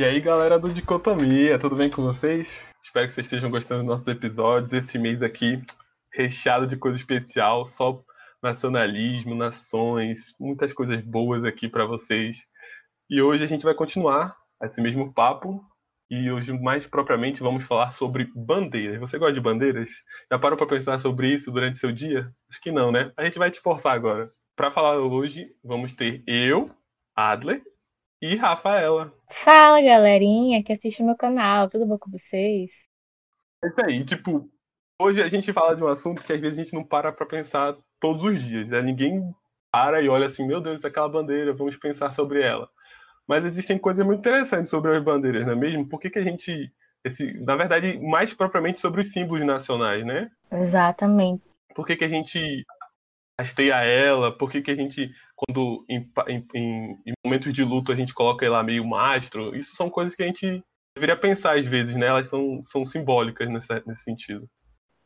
E aí, galera do Dicotomia, tudo bem com vocês? Espero que vocês estejam gostando dos nossos episódios. Esse mês aqui, recheado de coisa especial, só nacionalismo, nações, muitas coisas boas aqui para vocês. E hoje a gente vai continuar esse mesmo papo. E hoje, mais propriamente, vamos falar sobre bandeiras. Você gosta de bandeiras? Já parou para pensar sobre isso durante seu dia? Acho que não, né? A gente vai te forçar agora. Para falar hoje, vamos ter eu, Adler e Rafaela. Fala, galerinha que assiste meu canal. Tudo bom com vocês? É isso aí. Tipo, hoje a gente fala de um assunto que às vezes a gente não para para pensar todos os dias. Né? Ninguém para e olha assim, meu Deus, aquela bandeira, vamos pensar sobre ela. Mas existem coisas muito interessantes sobre as bandeiras, não é mesmo? Por que, que a gente. Esse, na verdade, mais propriamente sobre os símbolos nacionais, né? Exatamente. Por que, que a gente hasteia ela? Por que, que a gente, quando em, em, em, momentos de luto, a gente coloca lá meio mastro? Isso são coisas que a gente deveria pensar às vezes, né? Elas são, são simbólicas nesse, nesse sentido.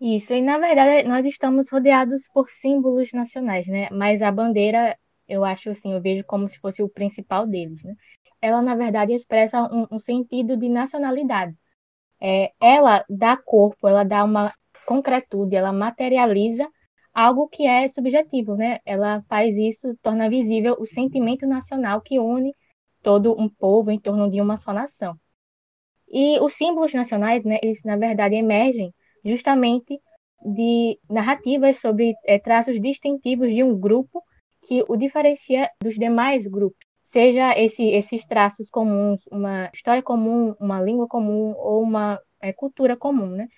Isso, e na verdade nós estamos rodeados por símbolos nacionais, né? Mas a bandeira, eu acho assim, eu vejo como se fosse o principal deles, né? Ela, na verdade, expressa um, um sentido de nacionalidade. É, ela dá corpo, ela dá uma concretude, ela materializa algo que é subjetivo, né? Ela faz isso, torna visível o sentimento nacional que une todo um povo em torno de uma só nação. E os símbolos nacionais, né, eles na verdade emergem justamente de narrativas sobre é, traços distintivos de um grupo que o diferencia dos demais grupos, seja esse, esses traços comuns, uma história comum, uma língua comum ou uma é, cultura comum, né?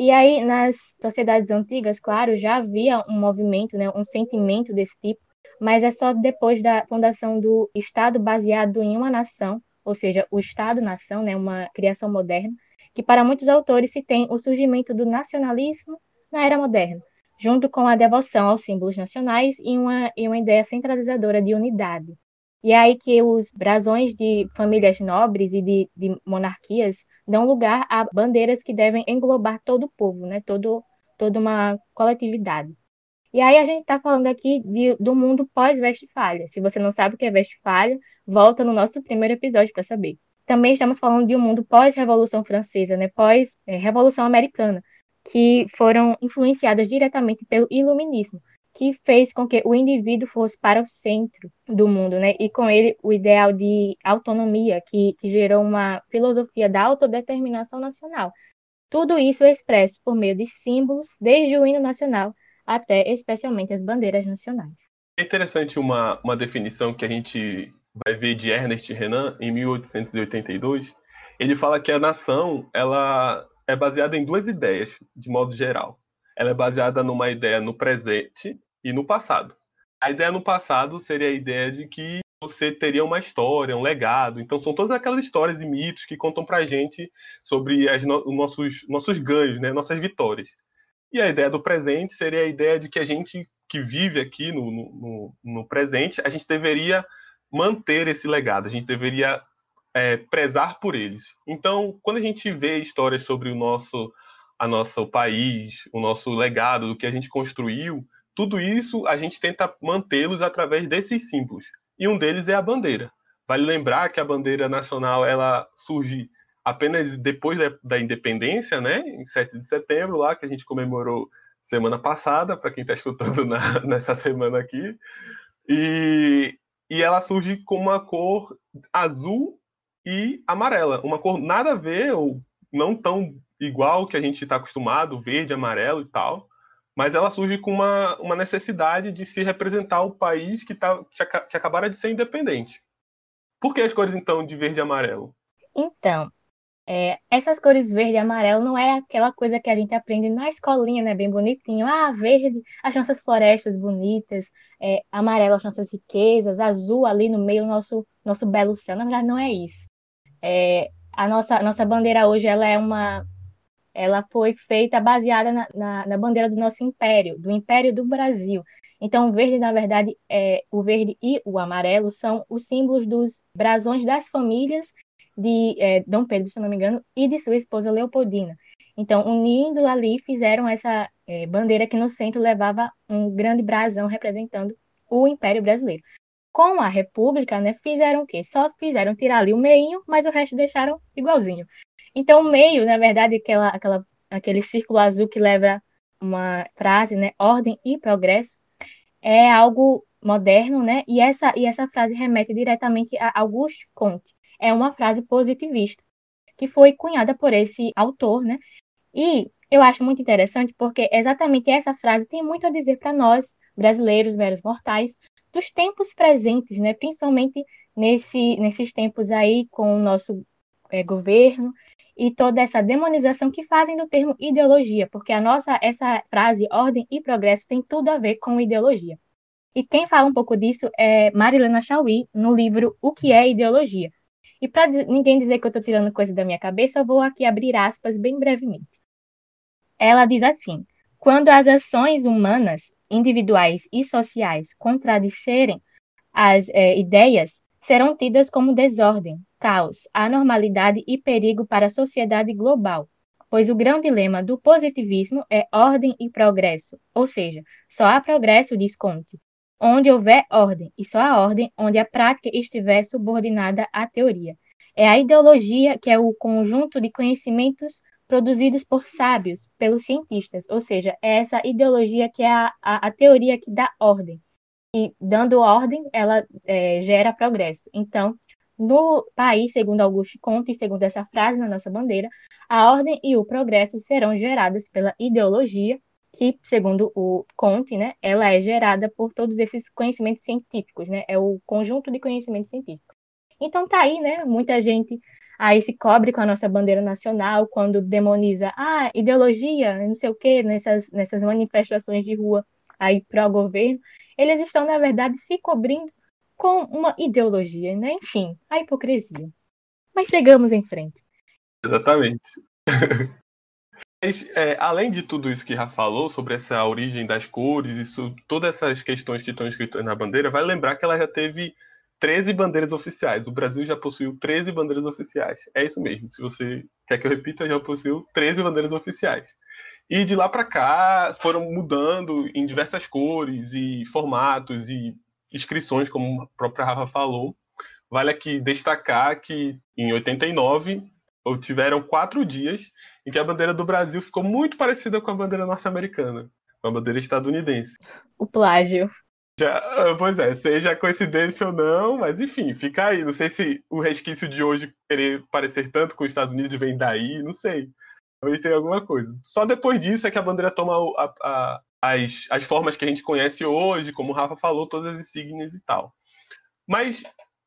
E aí, nas sociedades antigas, claro, já havia um movimento, né, um sentimento desse tipo, mas é só depois da fundação do Estado baseado em uma nação, ou seja, o Estado-nação, né, uma criação moderna, que para muitos autores se tem o surgimento do nacionalismo na era moderna, junto com a devoção aos símbolos nacionais e uma, e uma ideia centralizadora de unidade. E é aí que os brasões de famílias nobres e de, de monarquias dão lugar a bandeiras que devem englobar todo o povo, né? todo, toda uma coletividade. E aí a gente está falando aqui de, do mundo pós-Westfália. Se você não sabe o que é Westfália, volta no nosso primeiro episódio para saber. Também estamos falando de um mundo pós-Revolução Francesa, né? pós-Revolução Americana, que foram influenciadas diretamente pelo Iluminismo, que fez com que o indivíduo fosse para o centro do mundo, né? E com ele o ideal de autonomia, que, que gerou uma filosofia da autodeterminação nacional. Tudo isso é expresso por meio de símbolos, desde o hino nacional até especialmente as bandeiras nacionais. É interessante uma, uma definição que a gente vai ver de Ernest Renan em 1882. Ele fala que a nação ela é baseada em duas ideias, de modo geral. Ela é baseada numa ideia no presente e no passado. A ideia no passado seria a ideia de que você teria uma história, um legado. Então são todas aquelas histórias e mitos que contam pra gente sobre as no nossos, nossos ganhos, né? nossas vitórias. E a ideia do presente seria a ideia de que a gente que vive aqui no, no, no presente, a gente deveria manter esse legado, a gente deveria é, prezar por eles. Então, quando a gente vê histórias sobre o nosso, a nosso país, o nosso legado, do que a gente construiu, tudo isso a gente tenta mantê-los através desses símbolos. E um deles é a bandeira. Vale lembrar que a bandeira nacional ela surge apenas depois da, independência, né, em 7 de setembro, lá que a gente comemorou semana passada, para quem está escutando na, nessa semana aqui. E, e ela surge com uma cor azul e amarela, uma cor nada a ver, ou não tão igual que a gente está acostumado, verde, amarelo e tal, mas ela surge com uma, uma necessidade de se representar o país que, tá, que, que acabara de ser independente. Por que as cores, então, de verde e amarelo? Então, é, essas cores verde e amarelo não é aquela coisa que a gente aprende na escolinha, né? Bem bonitinho. Ah, verde, as nossas florestas bonitas, é, amarelo, as nossas riquezas, azul ali no meio, nosso, nosso belo céu. Na verdade, não é isso. É, a nossa, nossa bandeira hoje, ela é uma ela foi feita baseada na, na, na, bandeira do nosso império, do Império do Brasil. Então, o verde, na verdade, é, o verde e o amarelo são os símbolos dos brasões das famílias de é, Dom Pedro, se não me engano, e de sua esposa Leopoldina. Então, unindo ali, fizeram essa é, bandeira que no centro levava um grande brasão representando o Império Brasileiro. com a República, né, fizeram o quê? Só fizeram tirar ali o meinho, mas o resto deixaram igualzinho. Então, o meio, na verdade, aquela, aquela, aquele círculo azul que leva uma frase, né, ordem e progresso, é algo moderno, né? E essa, e essa frase remete diretamente a Auguste Comte. É uma frase positivista que foi cunhada por esse autor, né? E eu acho muito interessante porque exatamente essa frase tem muito a dizer para nós, brasileiros, meros mortais, dos tempos presentes, né? Principalmente nesse, nesses tempos aí com o nosso é, governo e toda essa demonização que fazem do termo ideologia, porque a nossa essa frase ordem e progresso tem tudo a ver com ideologia. E quem fala um pouco disso é Marilena Chauí, no livro O que é Ideologia. E para ninguém dizer que eu estou tirando coisa da minha cabeça, eu vou aqui abrir aspas bem brevemente. Ela diz assim: quando as ações humanas, individuais e sociais contradicerem as é, ideias, serão tidas como desordem, caos, anormalidade e perigo para a sociedade global, pois o grande lema do positivismo é ordem e progresso, ou seja, só há progresso, diz Conte, onde houver ordem, e só a ordem onde a prática estiver subordinada à teoria. É a ideologia que é o conjunto de conhecimentos produzidos por sábios, pelos cientistas, ou seja, é essa ideologia que é a, a, a teoria que dá ordem. E dando ordem, ela é, gera progresso. Então, no país, segundo Augusto Comte, e segundo essa frase na nossa bandeira, a ordem e o progresso serão geradas pela ideologia que, segundo o Conte, né, ela é gerada por todos esses conhecimentos científicos, né, é o conjunto de conhecimentos científicos. Então tá aí, né, muita gente aí se cobre com a nossa bandeira nacional quando demoniza, ah, ideologia, não sei o quê, nessas, nessas manifestações de rua aí pró-governo, eles estão, na verdade, se cobrindo com uma ideologia, né? Enfim, a hipocrisia. Mas sigamos em frente. Exatamente. Mas, é, além de tudo isso que Rafa falou sobre essa origem das cores, isso, todas essas questões que estão escritas na bandeira, vai lembrar que ela já teve 13 bandeiras oficiais. O Brasil já possuiu 13 bandeiras oficiais. É isso mesmo. Se você quer que eu repita, já possuiu 13 bandeiras oficiais. E de lá para cá foram mudando em diversas cores e formatos e inscrições, como a própria Rafa falou. Vale aqui destacar que em 89 tiveram quatro dias em que a bandeira do Brasil ficou muito parecida com a bandeira norte-americana, com a bandeira estadunidense. O plágio. Já, ah, pois é, seja coincidência ou não, mas enfim, fica aí. Não sei se o resquício de hoje querer parecer tanto com os Estados Unidos vem daí, não sei. Talvez tenha alguma coisa. Só depois disso é que a bandeira toma a, a, as, as formas que a gente conhece hoje, como o Rafa falou, todas as insígnias e tal. Mas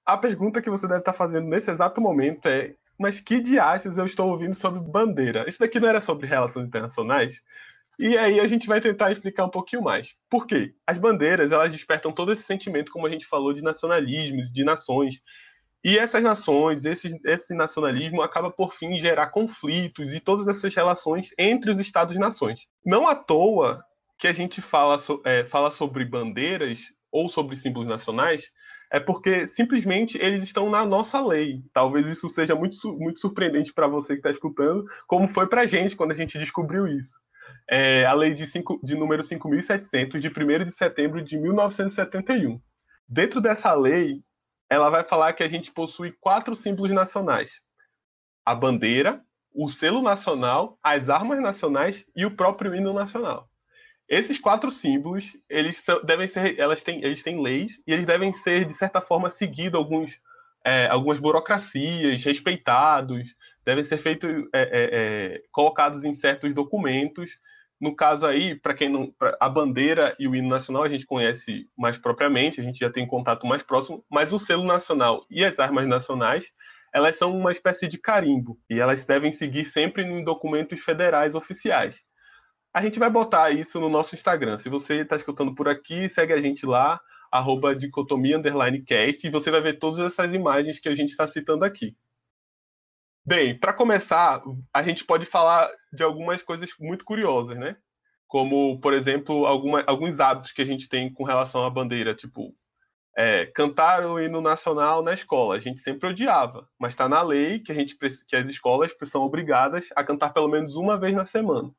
a pergunta que você deve estar fazendo nesse exato momento é mas que diachos eu estou ouvindo sobre bandeira? Isso daqui não era sobre relações internacionais? E aí a gente vai tentar explicar um pouquinho mais. Por quê? As bandeiras, elas despertam todo esse sentimento, como a gente falou, de nacionalismos, de nações. E essas nações, esse, esse nacionalismo acaba por fim gerar conflitos e todas essas relações entre os Estados-nações. Não à toa que a gente fala, é, fala sobre bandeiras ou sobre símbolos nacionais, é porque simplesmente eles estão na nossa lei. Talvez isso seja muito, muito surpreendente para você que está escutando, como foi para a gente quando a gente descobriu isso. É a lei de, cinco, de número 5.700, de 1 de setembro de 1971. Dentro dessa lei, ela vai falar que a gente possui quatro símbolos nacionais: a bandeira, o selo nacional, as armas nacionais e o próprio hino nacional. Esses quatro símbolos, eles são, devem ser, elas têm, eles têm leis e eles devem ser de certa forma seguidos alguns, é, algumas burocracias, respeitados, devem ser feitos, é, é, é, colocados em certos documentos. No caso aí, para quem não, pra, a bandeira e o hino nacional a gente conhece mais propriamente, a gente já tem contato mais próximo, mas o selo nacional e as armas nacionais elas são uma espécie de carimbo e elas devem seguir sempre em documentos federais oficiais. A gente vai botar isso no nosso Instagram. Se você está escutando por aqui, segue a gente lá, arroba dicotomia underline cast, e você vai ver todas essas imagens que a gente está citando aqui. Bem, para começar, a gente pode falar de algumas coisas muito curiosas, né? Como, por exemplo, alguma, alguns hábitos que a gente tem com relação à bandeira, tipo, é, cantar o hino nacional na escola. A gente sempre odiava, mas está na lei que, a gente, que as escolas são obrigadas a cantar pelo menos uma vez na semana.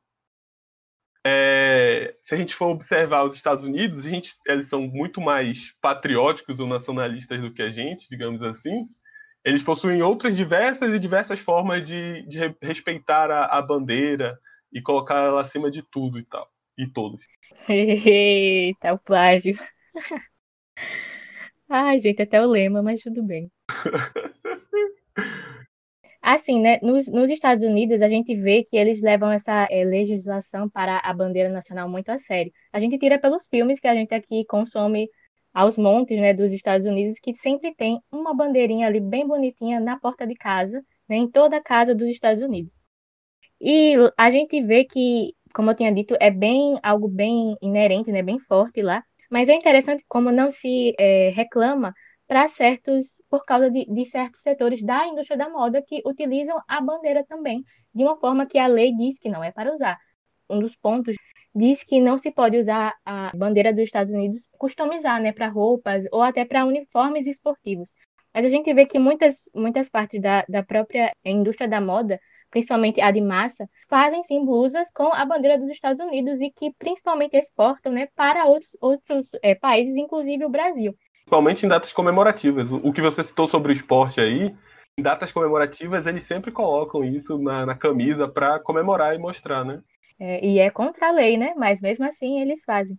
é, se a gente for observar os Estados Unidos, gente, eles são muito mais patrióticos ou nacionalistas do que a gente, digamos assim. Eles possuem outras diversas e diversas formas de, de respeitar a, a, bandeira e colocar ela acima de tudo e tal, e todos. Eita, o plágio. Ai, gente, até o lema, mas tudo bem. Assim, né, nos, nos, Estados Unidos, a gente vê que eles levam essa é, legislação para a bandeira nacional muito a sério. A gente tira pelos filmes que a gente aqui consome aos montes, né, dos Estados Unidos, que sempre tem uma bandeirinha ali bem bonitinha na porta de casa, né, em toda a casa dos Estados Unidos. E a gente vê que, como eu tinha dito, é bem algo bem inerente, né, bem forte lá. Mas é interessante como não se é, reclama para certos, por causa de, de, certos setores da indústria da moda que utilizam a bandeira também, de uma forma que a lei diz que não é para usar. Um dos pontos diz que não se pode usar a bandeira dos Estados Unidos customizar, né, para roupas ou até para uniformes esportivos. Mas a gente vê que muitas, muitas partes da, da própria indústria da moda, principalmente a de massa, fazem sim blusas com a bandeira dos Estados Unidos e que principalmente exportam né, para outros, outros é, países, inclusive o Brasil principalmente em datas comemorativas. O que você citou sobre o esporte aí, em datas comemorativas eles sempre colocam isso na, na camisa para comemorar e mostrar, né? É, e é contra a lei, né? Mas mesmo assim eles fazem.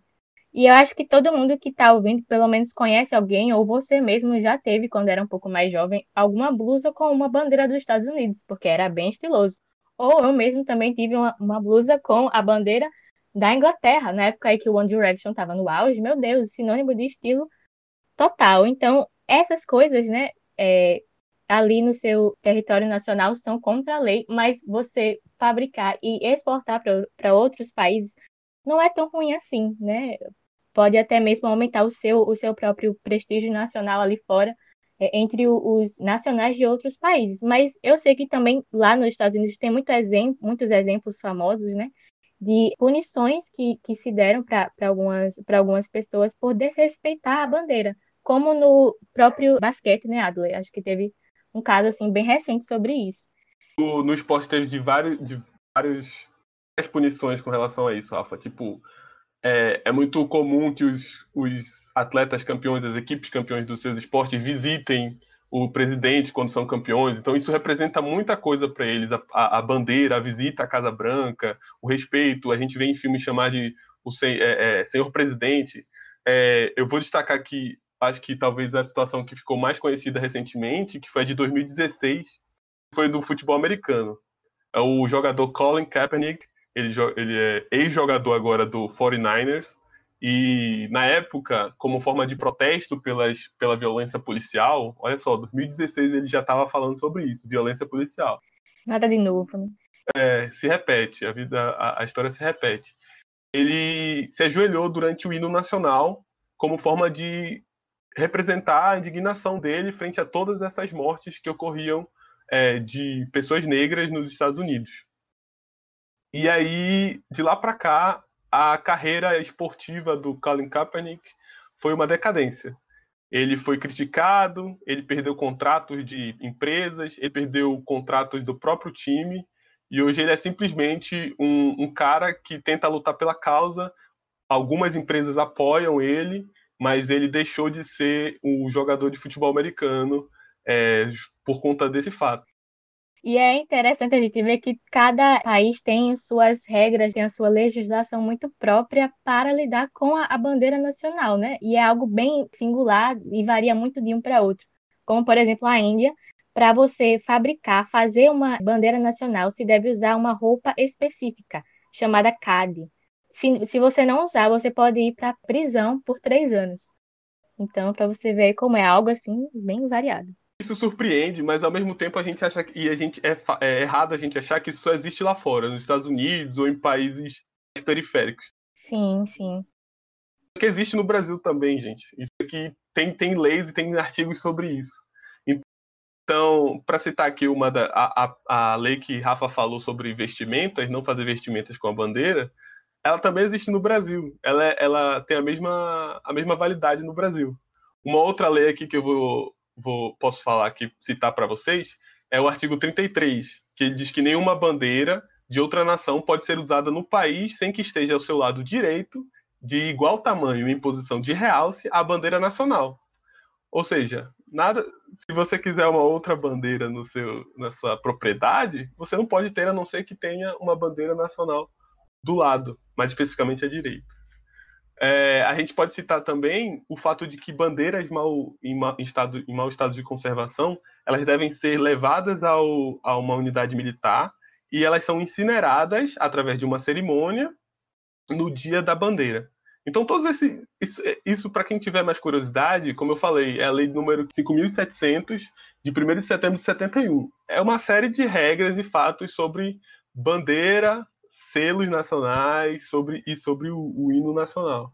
E eu acho que todo mundo que está ouvindo, pelo menos conhece alguém, ou você mesmo já teve, quando era um pouco mais jovem, alguma blusa com uma bandeira dos Estados Unidos, porque era bem estiloso. Ou eu mesmo também tive uma, uma blusa com a bandeira da Inglaterra, na época aí que o One Direction estava no auge. Meu Deus, sinônimo de estilo total. Então, essas coisas, né, é, ali no seu território nacional são contra a lei, mas você fabricar e exportar para outros países não é tão ruim assim, né? Pode até mesmo aumentar o seu, o seu próprio prestígio nacional ali fora, é, entre os nacionais de outros países. Mas eu sei que também lá nos Estados Unidos tem muito exemplo, muitos exemplos famosos, né? De punições que, que se deram para algumas, algumas pessoas por desrespeitar a bandeira como no próprio basquete, né, Adler? Acho que teve um caso assim bem recente sobre isso. No, esporte teve de, vários, de vários, várias punições com relação a isso, Rafa. Tipo, é, é, muito comum que os, os atletas campeões, as equipes campeões dos seus esportes visitem o presidente quando são campeões. Então, isso representa muita coisa para eles: a, a, a, bandeira, a visita à Casa Branca, o respeito. A gente vê em filmes chamar de o sen, é, é, senhor presidente. É, eu vou destacar aqui acho que talvez a situação que ficou mais conhecida recentemente, que foi a de 2016, foi do futebol americano. É o jogador Colin Kaepernick, ele, ele é ex-jogador agora do 49ers, e na época, como forma de protesto pelas, pela violência policial, olha só, 2016 ele já estava falando sobre isso, violência policial. Nada de novo, né? É, se repete, a vida, a, a história se repete. Ele se ajoelhou durante o hino nacional como forma de representar a indignação dele frente a todas essas mortes que ocorriam é, de pessoas negras nos Estados Unidos. E aí, de lá para cá, a carreira esportiva do Colin Kaepernick foi uma decadência. Ele foi criticado, ele perdeu contratos de empresas, ele perdeu contratos do próprio time, e hoje ele é simplesmente um, um cara que tenta lutar pela causa. Algumas empresas apoiam ele, mas ele deixou de ser um jogador de futebol americano é, por conta desse fato. E é interessante a gente ver que cada país tem suas regras, tem a sua legislação muito própria para lidar com a, bandeira nacional, né? E é algo bem singular e varia muito de um para outro. Como, por exemplo, a Índia, para você fabricar, fazer uma bandeira nacional, se deve usar uma roupa específica, chamada CAD se, se você não usar, você pode ir para prisão por três anos. Então, para você ver como é algo assim, bem variado. Isso surpreende, mas ao mesmo tempo a gente acha que e a gente é, é errado a gente achar que isso só existe lá fora, nos Estados Unidos ou em países periféricos. Sim, sim. Que existe no Brasil também, gente. Isso aqui tem, tem leis e tem artigos sobre isso. Então, para citar aqui uma da a, a, a lei que Rafa falou sobre vestimentas, não fazer vestimentas com a bandeira, ela também existe no Brasil. Ela, é, ela tem a mesma, a mesma validade no Brasil. Uma outra lei aqui que eu vou, vou posso falar aqui, citar para vocês, é o artigo 33, que diz que nenhuma bandeira de outra nação pode ser usada no país sem que esteja ao seu lado direito, de igual tamanho em posição de realce, a bandeira nacional. Ou seja, nada, se você quiser uma outra bandeira no seu, na sua propriedade, você não pode ter a não ser que tenha uma bandeira nacional do lado, mais especificamente à direita. É, a gente pode citar também o fato de que bandeiras mal, em, em, estado, em mau estado de conservação elas devem ser levadas ao, a uma unidade militar e elas são incineradas através de uma cerimônia no dia da bandeira. Então, todos esse, isso, isso para quem tiver mais curiosidade, como eu falei, é a lei número 5.700, de 1 de setembro de 71. É uma série de regras e fatos sobre bandeira, selos nacionais sobre, e sobre o, o hino nacional.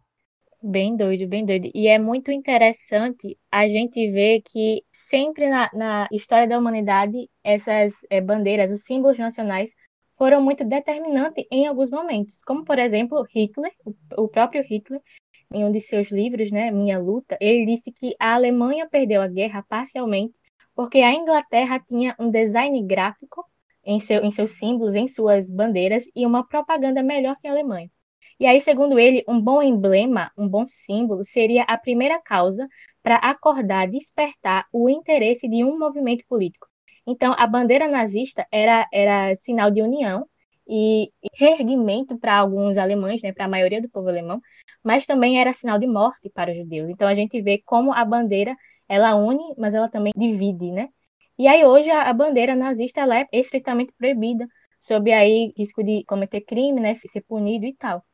Bem doido, bem doido. E é muito interessante a gente ver que sempre na, na história da humanidade, essas é, bandeiras, os símbolos nacionais, foram muito determinantes em alguns momentos. Como, por exemplo, Hitler, o, próprio Hitler, em um de seus livros, né, Minha Luta, ele disse que a Alemanha perdeu a guerra parcialmente porque a Inglaterra tinha um design gráfico em, seu, em seus símbolos, em suas bandeiras, e uma propaganda melhor que a Alemanha. E aí, segundo ele, um bom emblema, um bom símbolo, seria a primeira causa para acordar, despertar o interesse de um movimento político. Então, a bandeira nazista era, era sinal de união e reerguimento para alguns alemães, né, para a maioria do povo alemão, mas também era sinal de morte para os judeus. Então, a gente vê como a bandeira ela une, mas ela também divide, né? E aí hoje a, a bandeira nazista ela é estritamente proibida, sob aí risco de cometer crime, né, ser punido e tal.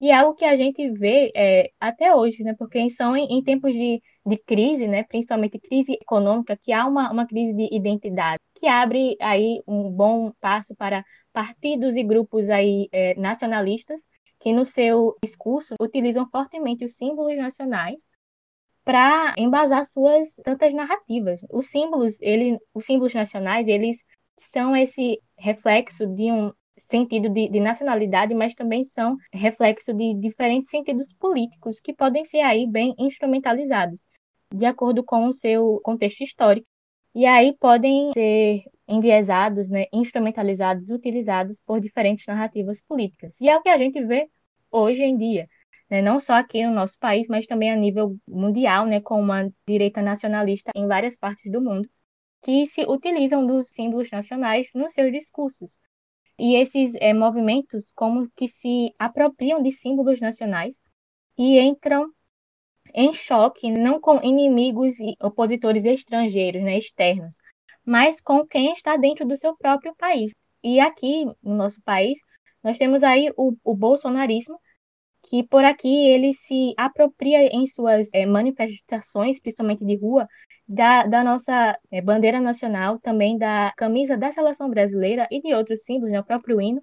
E é algo que a gente vê é, até hoje, né? Porque são em, em, tempos de, de crise, né? Principalmente crise econômica, que há uma, uma crise de identidade, que abre aí um bom passo para partidos e grupos aí é, nacionalistas que no seu discurso utilizam fortemente os símbolos nacionais para embasar suas tantas narrativas. Os símbolos, ele, os símbolos nacionais, eles são esse reflexo de um sentido de, de, nacionalidade, mas também são reflexo de diferentes sentidos políticos que podem ser aí bem instrumentalizados, de acordo com o seu contexto histórico. E aí podem ser enviesados, né, instrumentalizados, utilizados por diferentes narrativas políticas. E é o que a gente vê hoje em dia, né, não só aqui no nosso país, mas também a nível mundial, né, com uma direita nacionalista em várias partes do mundo, que se utilizam dos símbolos nacionais nos seus discursos e esses é, movimentos como que se apropriam de símbolos nacionais e entram em choque não com inimigos e opositores estrangeiros, né, externos, mas com quem está dentro do seu próprio país. E aqui no nosso país nós temos aí o, o bolsonarismo que por aqui ele se apropria em suas é, manifestações, principalmente de rua, da, da nossa é, bandeira nacional, também da camisa da seleção brasileira e de outros símbolos, né, o próprio hino,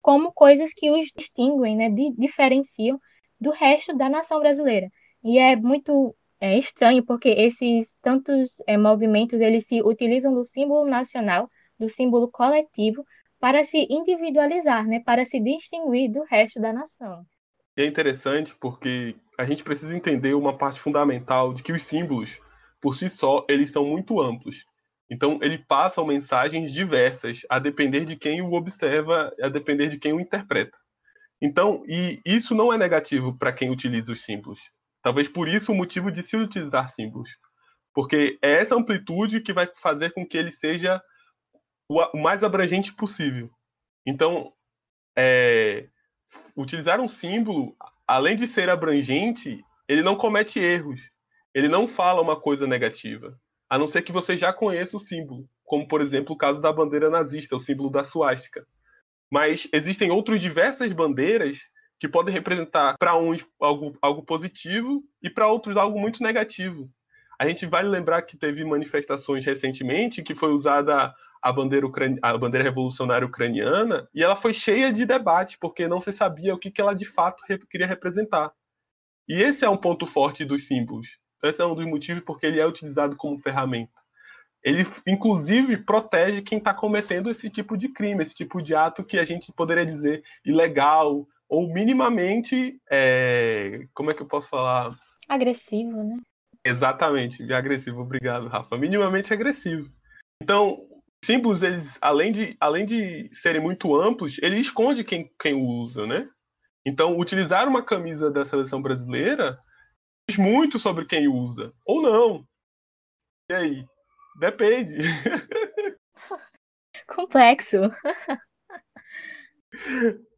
como coisas que os distinguem, né, de, diferenciam do resto da nação brasileira. E é muito é, estranho porque esses tantos é, movimentos eles se utilizam do símbolo nacional, do símbolo coletivo, para se individualizar, né, para se distinguir do resto da nação. É interessante porque a gente precisa entender uma parte fundamental de que os símbolos por si só, eles são muito amplos. Então, ele passam mensagens diversas, a depender de quem o observa, a depender de quem o interpreta. Então, e isso não é negativo para quem utiliza os símbolos. Talvez por isso o motivo de se utilizar símbolos. Porque é essa amplitude que vai fazer com que ele seja o mais abrangente possível. Então, é, utilizar um símbolo, além de ser abrangente, ele não comete erros ele não fala uma coisa negativa, a não ser que você já conheça o símbolo, como por exemplo o caso da bandeira nazista, o símbolo da suástica. Mas existem outras diversas bandeiras que podem representar para uns algo, algo positivo e para outros algo muito negativo. A gente vale lembrar que teve manifestações recentemente que foi usada a bandeira, a bandeira revolucionária ucraniana e ela foi cheia de debate, porque não se sabia o que, que ela de fato queria representar. E esse é um ponto forte dos símbolos. Esse é um dos motivos porque ele é utilizado como ferramenta. Ele, inclusive, protege quem está cometendo esse tipo de crime, esse tipo de ato que a gente poderia dizer ilegal ou minimamente. É... Como é que eu posso falar? Agressivo, né? Exatamente, agressivo. Obrigado, Rafa. Minimamente agressivo. Então, símbolos, eles, além de, além de serem muito amplos, ele esconde quem, quem usa, né? Então, utilizar uma camisa da seleção brasileira diz muito sobre quem usa, ou não. E aí? Depende. Complexo.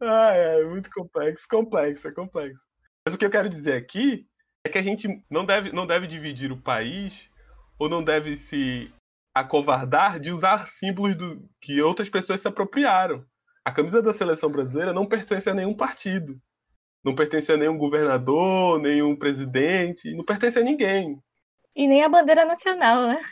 ah, é muito complexo, complexo, é complexo. Mas o que eu quero dizer aqui é que a gente não deve, não deve dividir o país ou não deve se acovardar de usar símbolos do, que outras pessoas se apropriaram. A camisa da seleção brasileira não pertence a nenhum partido. Não pertence a nenhum governador, nenhum presidente, não pertence a ninguém. E nem a bandeira nacional, né?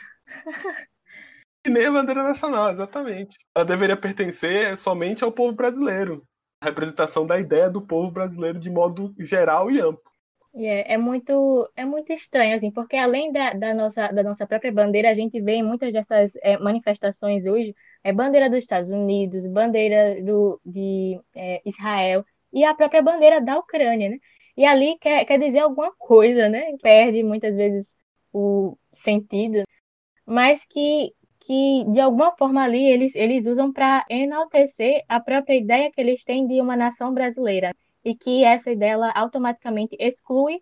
e nem a bandeira nacional, exatamente. Ela deveria pertencer somente ao povo brasileiro. A representação da ideia do povo brasileiro de modo geral e amplo. É, é, muito, é muito estranho, assim, porque além da, da, nossa, da nossa própria bandeira, a gente vê em muitas dessas é, manifestações hoje é bandeira dos Estados Unidos, bandeira do, de é, Israel e a própria bandeira da Ucrânia, né? E ali quer, quer dizer alguma coisa, né? Perde muitas vezes o sentido, mas que, que de alguma forma ali eles, eles usam para enaltecer a própria ideia que eles têm de uma nação brasileira e que essa ideia ela automaticamente exclui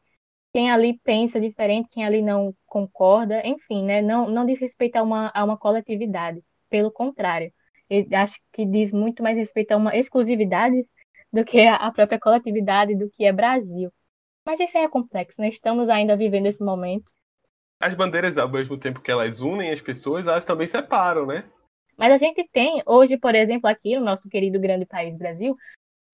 quem ali pensa diferente, quem ali não concorda, enfim, né? Não, não diz respeito a uma, a uma coletividade, pelo contrário. Eu acho que diz muito mais respeito a uma exclusividade do que a própria coletividade, do que é Brasil. Mas isso aí é complexo, né? Estamos ainda vivendo esse momento. As bandeiras, ao mesmo tempo que elas unem as pessoas, elas também separam, né? Mas a gente tem, hoje, por exemplo, aqui no nosso querido grande país Brasil,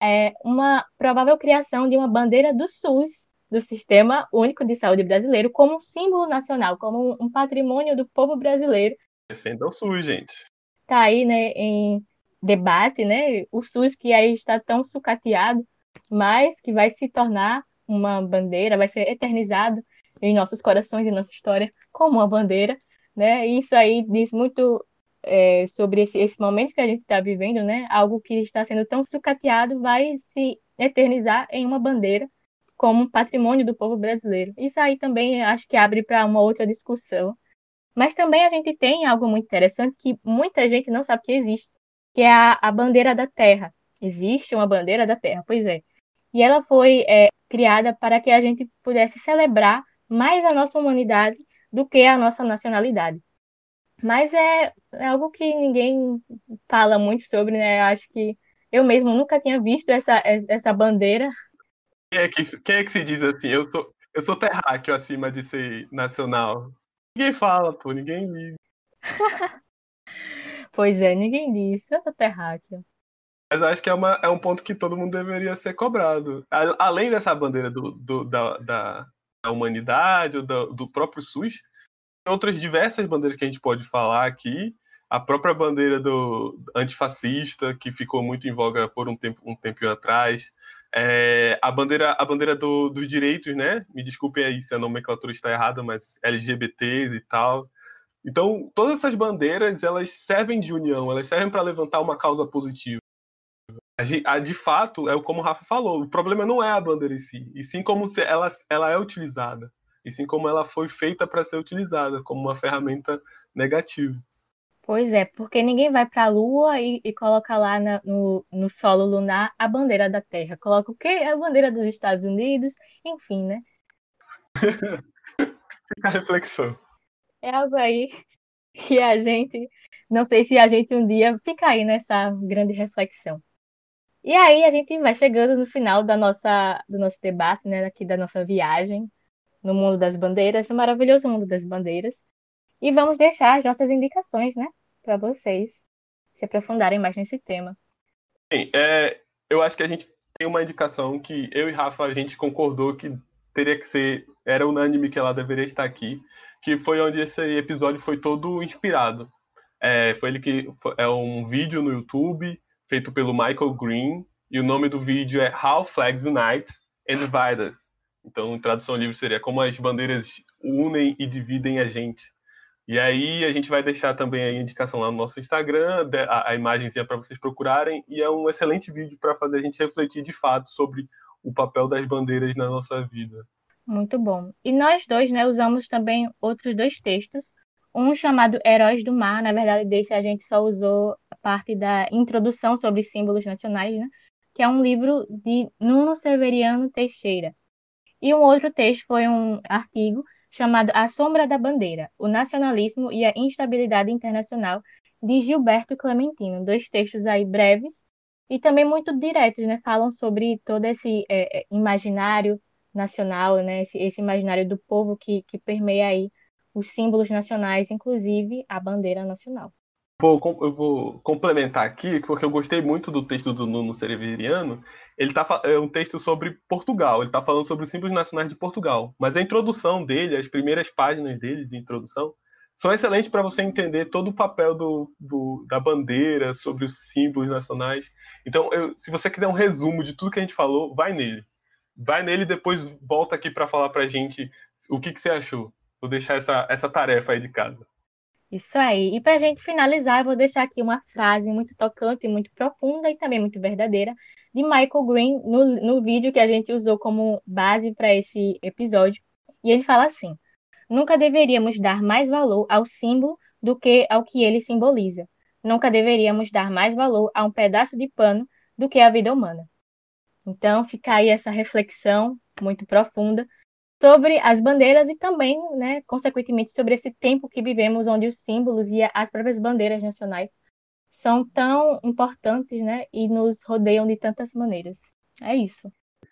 é, uma provável criação de uma bandeira do SUS, do Sistema Único de Saúde Brasileiro, como um símbolo nacional, como um patrimônio do povo brasileiro. Defenda o SUS, gente. Está aí né, em debate, né? O SUS que aí está tão sucateado, mas que vai se tornar uma bandeira, vai ser eternizado em nossos corações e nossa história como uma bandeira, né? E isso aí diz muito é, sobre esse, esse momento que a gente está vivendo, né? Algo que está sendo tão sucateado vai se eternizar em uma bandeira como patrimônio do povo brasileiro. Isso aí também acho que abre para uma outra discussão. Mas também a gente tem algo muito interessante que muita gente não sabe que existe, que é a, a bandeira da terra. Existe uma bandeira da terra, pois é. E ela foi é, criada para que a gente pudesse celebrar mais a nossa humanidade do que a nossa nacionalidade. Mas é, é algo que ninguém fala muito sobre, né? Eu acho que eu mesmo nunca tinha visto essa, essa bandeira. Quem é, que, quem é que se diz assim? Eu sou, eu sou terráqueo acima de ser nacional. Ninguém fala, pô, ninguém liga. pois é, ninguém diz. Eu sou terráqueo. Mas eu acho que é, uma, é um ponto que todo mundo deveria ser cobrado. Além dessa bandeira do, do da, da, da, humanidade, do, do próprio SUS, outras diversas bandeiras que a gente pode falar aqui. A própria bandeira do antifascista, que ficou muito em voga por um tempo um tempinho atrás. É, a bandeira, a bandeira do, dos direitos, né? Me desculpem aí se a nomenclatura está errada, mas LGBTs e tal. Então, todas essas bandeiras, elas servem de união, elas servem para levantar uma causa positiva. A, de fato, é como o Rafa falou, o problema não é a bandeira em si, e sim como ela, ela é utilizada e sim como ela foi feita para ser utilizada como uma ferramenta negativa. Pois é, porque ninguém vai para a Lua e, e coloca lá na, no, no solo lunar a bandeira da Terra. Coloca o quê? A bandeira dos Estados Unidos, enfim, né? Fica a reflexão. É algo aí que a gente, não sei se a gente um dia fica aí nessa grande reflexão. E aí a gente vai chegando no final da nossa, do nosso debate, né, aqui da nossa viagem no mundo das bandeiras, no maravilhoso mundo das bandeiras. E vamos deixar as nossas indicações, né, para vocês se aprofundarem mais nesse tema. Sim, é, eu acho que a gente tem uma indicação que eu e Rafa a gente concordou que teria que ser, era unânime que ela deveria estar aqui, que foi onde esse episódio foi todo inspirado. É, foi ele que é um vídeo no YouTube feito pelo Michael Green e o nome do vídeo é How Flags Unite and Divide Us. Então, tradução livre seria como as bandeiras unem e dividem a gente. E aí a gente vai deixar também a indicação lá no nosso Instagram, a, a imagenzinha para vocês procurarem, e é um excelente vídeo para fazer a gente refletir de fato sobre o papel das bandeiras na nossa vida. Muito bom. E nós dois, né, usamos também outros dois textos. Um chamado Heróis do Mar, na verdade, desse a gente só usou a parte da introdução sobre símbolos nacionais, né? que é um livro de Nuno Severiano Teixeira. E um outro texto foi um artigo chamado A Sombra da Bandeira, o Nacionalismo e a Instabilidade Internacional, de Gilberto Clementino. Dois textos aí breves e também muito diretos, né? Falam sobre todo esse é, é imaginário nacional, né? Esse, esse, imaginário do povo que, que permeia aí os símbolos nacionais, inclusive a bandeira nacional. Vou, eu vou complementar aqui, porque eu gostei muito do texto do Nuno Cereveriano. Ele tá, é um texto sobre Portugal, ele está falando sobre os símbolos nacionais de Portugal. Mas a introdução dele, as primeiras páginas dele de introdução, são excelentes para você entender todo o papel do, do, da bandeira, sobre os símbolos nacionais. Então, eu, se você quiser um resumo de tudo que a gente falou, vai nele. Vai nele e depois volta aqui para falar para a gente o que, que você achou. Vou deixar essa, essa tarefa aí de casa. Isso aí. E para a gente finalizar, eu vou deixar aqui uma frase muito tocante, muito profunda e também muito verdadeira de Michael Green no, no vídeo que a gente usou como base para esse episódio. E ele fala assim: Nunca deveríamos dar mais valor ao símbolo do que ao que ele simboliza. Nunca deveríamos dar mais valor a um pedaço de pano do que à vida humana. Então, fica aí essa reflexão muito profunda sobre as bandeiras e também, né, consequentemente, sobre esse tempo que vivemos, onde os símbolos e as próprias bandeiras nacionais são tão importantes, né, e nos rodeiam de tantas maneiras. É isso.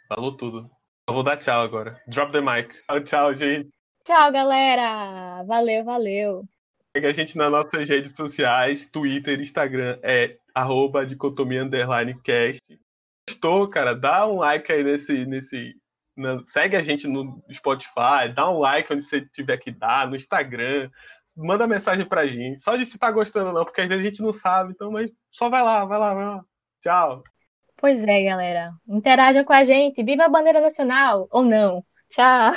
Falou tudo. Eu vou dar tchau agora. Drop the mic. Tchau, tchau, gente. Tchau, galera. Valeu, valeu. Segue a gente nas nossas redes sociais, Twitter, Instagram, é arroba dicotomia underline cast. Gostou, cara? Dá um like aí nesse. nesse segue a gente no Spotify, dá um like onde você tiver que dar, no Instagram. Manda mensagem pra gente. Só de se tá gostando, não, porque às vezes a gente não sabe. Então, mas só vai lá, vai lá, vai lá. Tchau. Pois é, galera. Interaja com a gente. Viva a bandeira nacional ou não. Tchau.